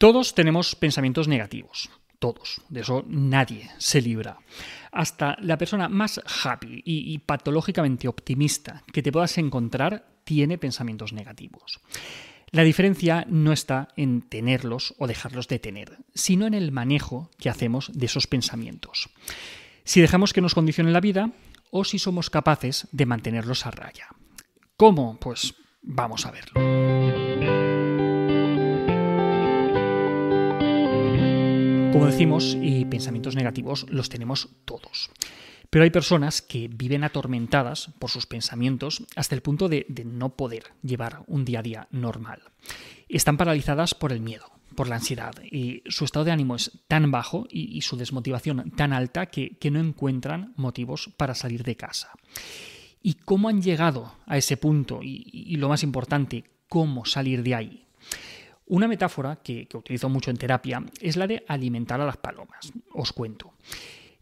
Todos tenemos pensamientos negativos, todos, de eso nadie se libra. Hasta la persona más happy y, patológicamente optimista que te puedas encontrar tiene pensamientos negativos. La diferencia no está en tenerlos o dejarlos de tener, sino en el manejo que hacemos de esos pensamientos. Si dejamos que nos condicionen la vida o si somos capaces de mantenerlos a raya. ¿Cómo? Pues vamos a verlo. Como decimos, y pensamientos negativos los tenemos todos. Pero hay personas que viven atormentadas por sus pensamientos hasta el punto de, no poder llevar un día a día normal. Están paralizadas por el miedo, por la ansiedad, y su estado de ánimo es tan bajo y, su desmotivación tan alta que, no encuentran motivos para salir de casa. ¿Y cómo han llegado a ese punto? Y, lo más importante, ¿cómo salir de ahí? Una metáfora que, utilizo mucho en terapia es la de alimentar a las palomas. Os cuento.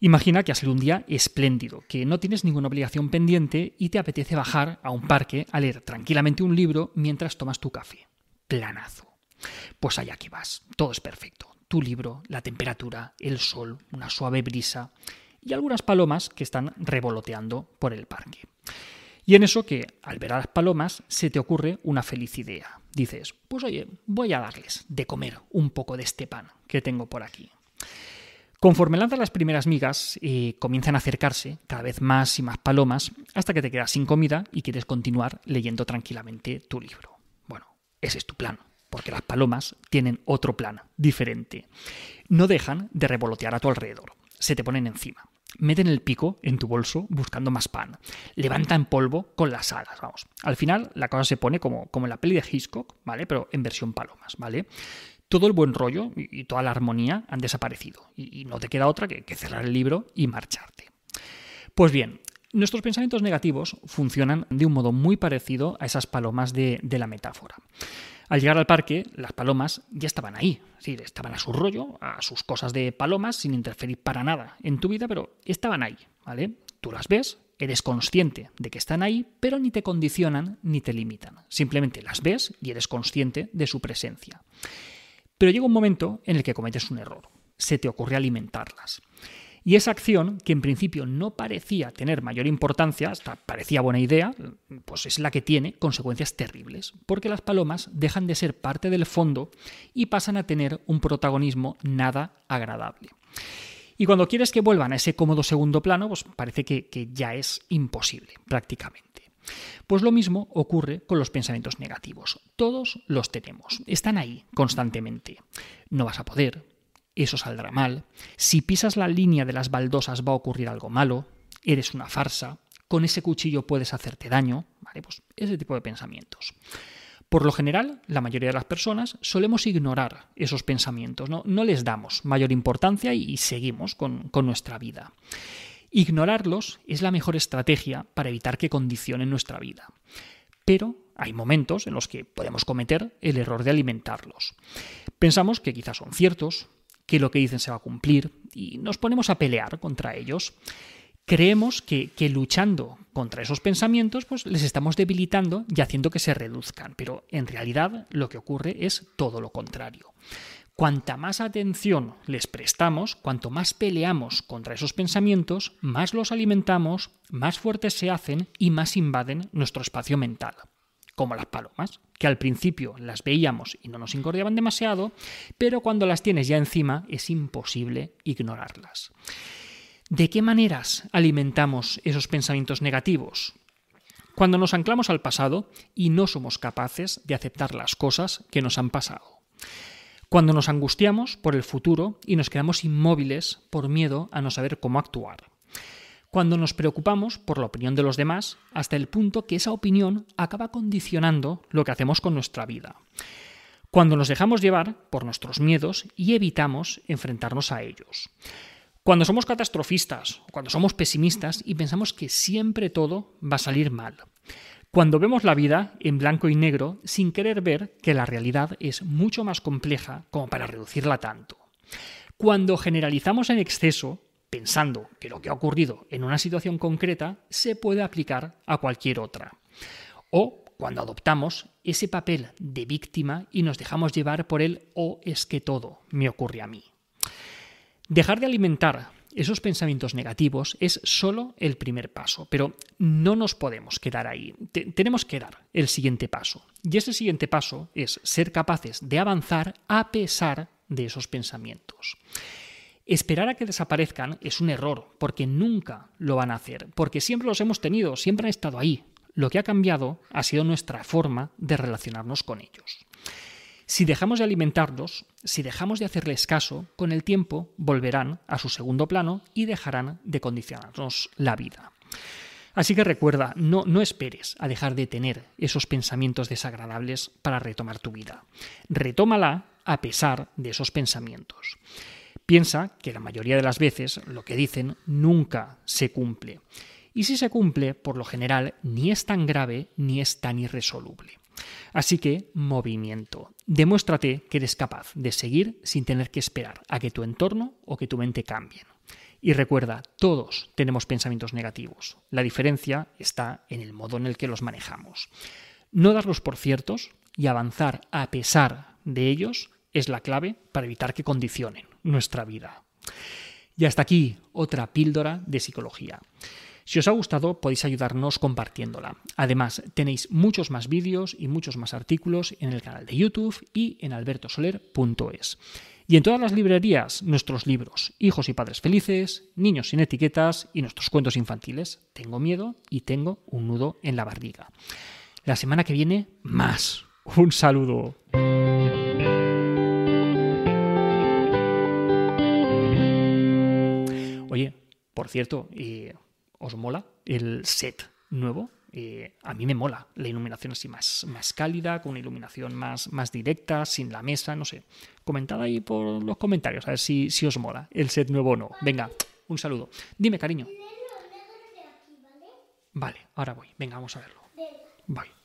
Imagina que ha sido un día espléndido, que no tienes ninguna obligación pendiente y te apetece bajar a un parque a leer tranquilamente un libro mientras tomas tu café. Planazo. Pues allá que vas, todo es perfecto. Tu libro, la temperatura, el sol, una suave brisa y algunas palomas que están revoloteando por el parque. Y en eso que, al ver a las palomas, se te ocurre una feliz idea. Dices, pues oye, voy a darles de comer un poco de este pan que tengo por aquí. Conforme lanzas las primeras migas, eh, comienzan a acercarse cada vez más y más palomas hasta que te quedas sin comida y quieres continuar leyendo tranquilamente tu libro. Bueno, ese es tu plan, porque las palomas tienen otro plan, diferente. No dejan de revolotear a tu alrededor, se te ponen encima. Meten el pico en tu bolso buscando más pan. Levantan polvo con las alas, vamos. Al final la cosa se pone como, como en la peli de Hitchcock, ¿vale? Pero en versión palomas, ¿vale? todo el buen rollo y toda la armonía han desaparecido y no te queda otra que, cerrar el libro y marcharte. Pues bien, nuestros pensamientos negativos funcionan de un modo muy parecido a esas palomas de, la metáfora. Al llegar al parque, las palomas ya estaban ahí, sí, estaban a su rollo, a sus cosas de palomas, sin interferir para nada en tu vida, pero estaban ahí, ¿vale? Tú las ves, eres consciente de que están ahí, pero ni te condicionan ni te limitan. Simplemente las ves y eres consciente de su presencia. Pero llega un momento en el que cometes un error. Se te ocurre alimentarlas. Y esa acción, que en principio no parecía tener mayor importancia, hasta parecía buena idea, pues es la que tiene consecuencias terribles, porque las palomas dejan de ser parte del fondo y pasan a tener un protagonismo nada agradable. Y cuando quieres que vuelvan a ese cómodo segundo plano, pues parece que, que ya es imposible, prácticamente. Pues lo mismo ocurre con los pensamientos negativos. Todos los tenemos, están ahí constantemente. No vas a poder, eso saldrá mal, si pisas la línea de las baldosas va a ocurrir algo malo, eres una farsa, con ese cuchillo puedes hacerte daño. Pues ese tipo de pensamientos. Por lo general, la mayoría de las personas solemos ignorar esos pensamientos, no, no les damos mayor importancia y seguimos con, con nuestra vida. Ignorarlos es la mejor estrategia para evitar que condicionen nuestra vida. Pero hay momentos en los que podemos cometer el error de alimentarlos. Pensamos que quizás son ciertos, que lo que dicen se va a cumplir y nos ponemos a pelear contra ellos. Creemos que, luchando contra esos pensamientos pues les estamos debilitando y haciendo que se reduzcan, pero en realidad lo que ocurre es todo lo contrario. Cuanta más atención les prestamos, cuanto más peleamos contra esos pensamientos, más los alimentamos, más fuertes se hacen y más invaden nuestro espacio mental. Como las palomas, que al principio las veíamos y no nos incordiaban demasiado, pero cuando las tienes ya encima es imposible ignorarlas. ¿De qué maneras alimentamos esos pensamientos negativos? Cuando nos anclamos al pasado y no somos capaces de aceptar las cosas que nos han pasado. Cuando nos angustiamos por el futuro y nos quedamos inmóviles por miedo a no saber cómo actuar. Cuando nos preocupamos por la opinión de los demás hasta el punto que esa opinión acaba condicionando lo que hacemos con nuestra vida. Cuando nos dejamos llevar por nuestros miedos y evitamos enfrentarnos a ellos. Cuando somos catastrofistas, cuando somos pesimistas y pensamos que siempre todo va a salir mal. Cuando vemos la vida en blanco y negro sin querer ver que la realidad es mucho más compleja como para reducirla tanto. Cuando generalizamos en exceso, pensando que lo que ha ocurrido en una situación concreta se puede aplicar a cualquier otra. O cuando adoptamos ese papel de víctima y nos dejamos llevar por el o oh, es que todo me ocurre a mí. Dejar de alimentar esos pensamientos negativos es solo el primer paso, pero no nos podemos quedar ahí. tenemos que dar el siguiente paso. Y ese siguiente paso es ser capaces de avanzar a pesar de esos pensamientos. Esperar a que desaparezcan es un error, porque nunca lo van a hacer, porque siempre los hemos tenido, siempre han estado ahí. Lo que ha cambiado ha sido nuestra forma de relacionarnos con ellos. Si dejamos de alimentarlos, si dejamos de hacerles caso, con el tiempo volverán a su segundo plano y dejarán de condicionarnos la vida. Así que recuerda, no, no esperes a dejar de tener esos pensamientos desagradables para retomar tu vida. Retómala a pesar de esos pensamientos. Piensa que la mayoría de las veces lo que dicen nunca se cumple. Y si se cumple, por lo general, ni es tan grave ni es tan irresoluble. Así que, movimiento. Demuéstrate que eres capaz de seguir sin tener que esperar a que tu entorno o que tu mente cambien. Y recuerda, todos tenemos pensamientos negativos. La diferencia está en el modo en el que los manejamos. No darlos por ciertos y avanzar a pesar de ellos es la clave para evitar que condicionen nuestra vida. Y hasta aquí otra píldora de psicología. Si os ha gustado podéis ayudarnos compartiéndola. Además, tenéis muchos más vídeos y muchos más artículos en el canal de YouTube y en albertosoler.es. Y en todas las librerías, nuestros libros, Hijos y Padres Felices, Niños sin Etiquetas y nuestros cuentos infantiles, Tengo miedo y tengo un nudo en la barriga. La semana que viene, más. Un saludo. Por cierto, eh, ¿Os mola el set nuevo? Eh, a mí me mola la iluminación así más, más cálida, con una iluminación más, más directa, sin la mesa, no sé. Comentad ahí por los comentarios a ver si, si os mola el set nuevo o no. Venga, un saludo. Dime, cariño. Vale, ahora voy. Venga, vamos a verlo. Bye.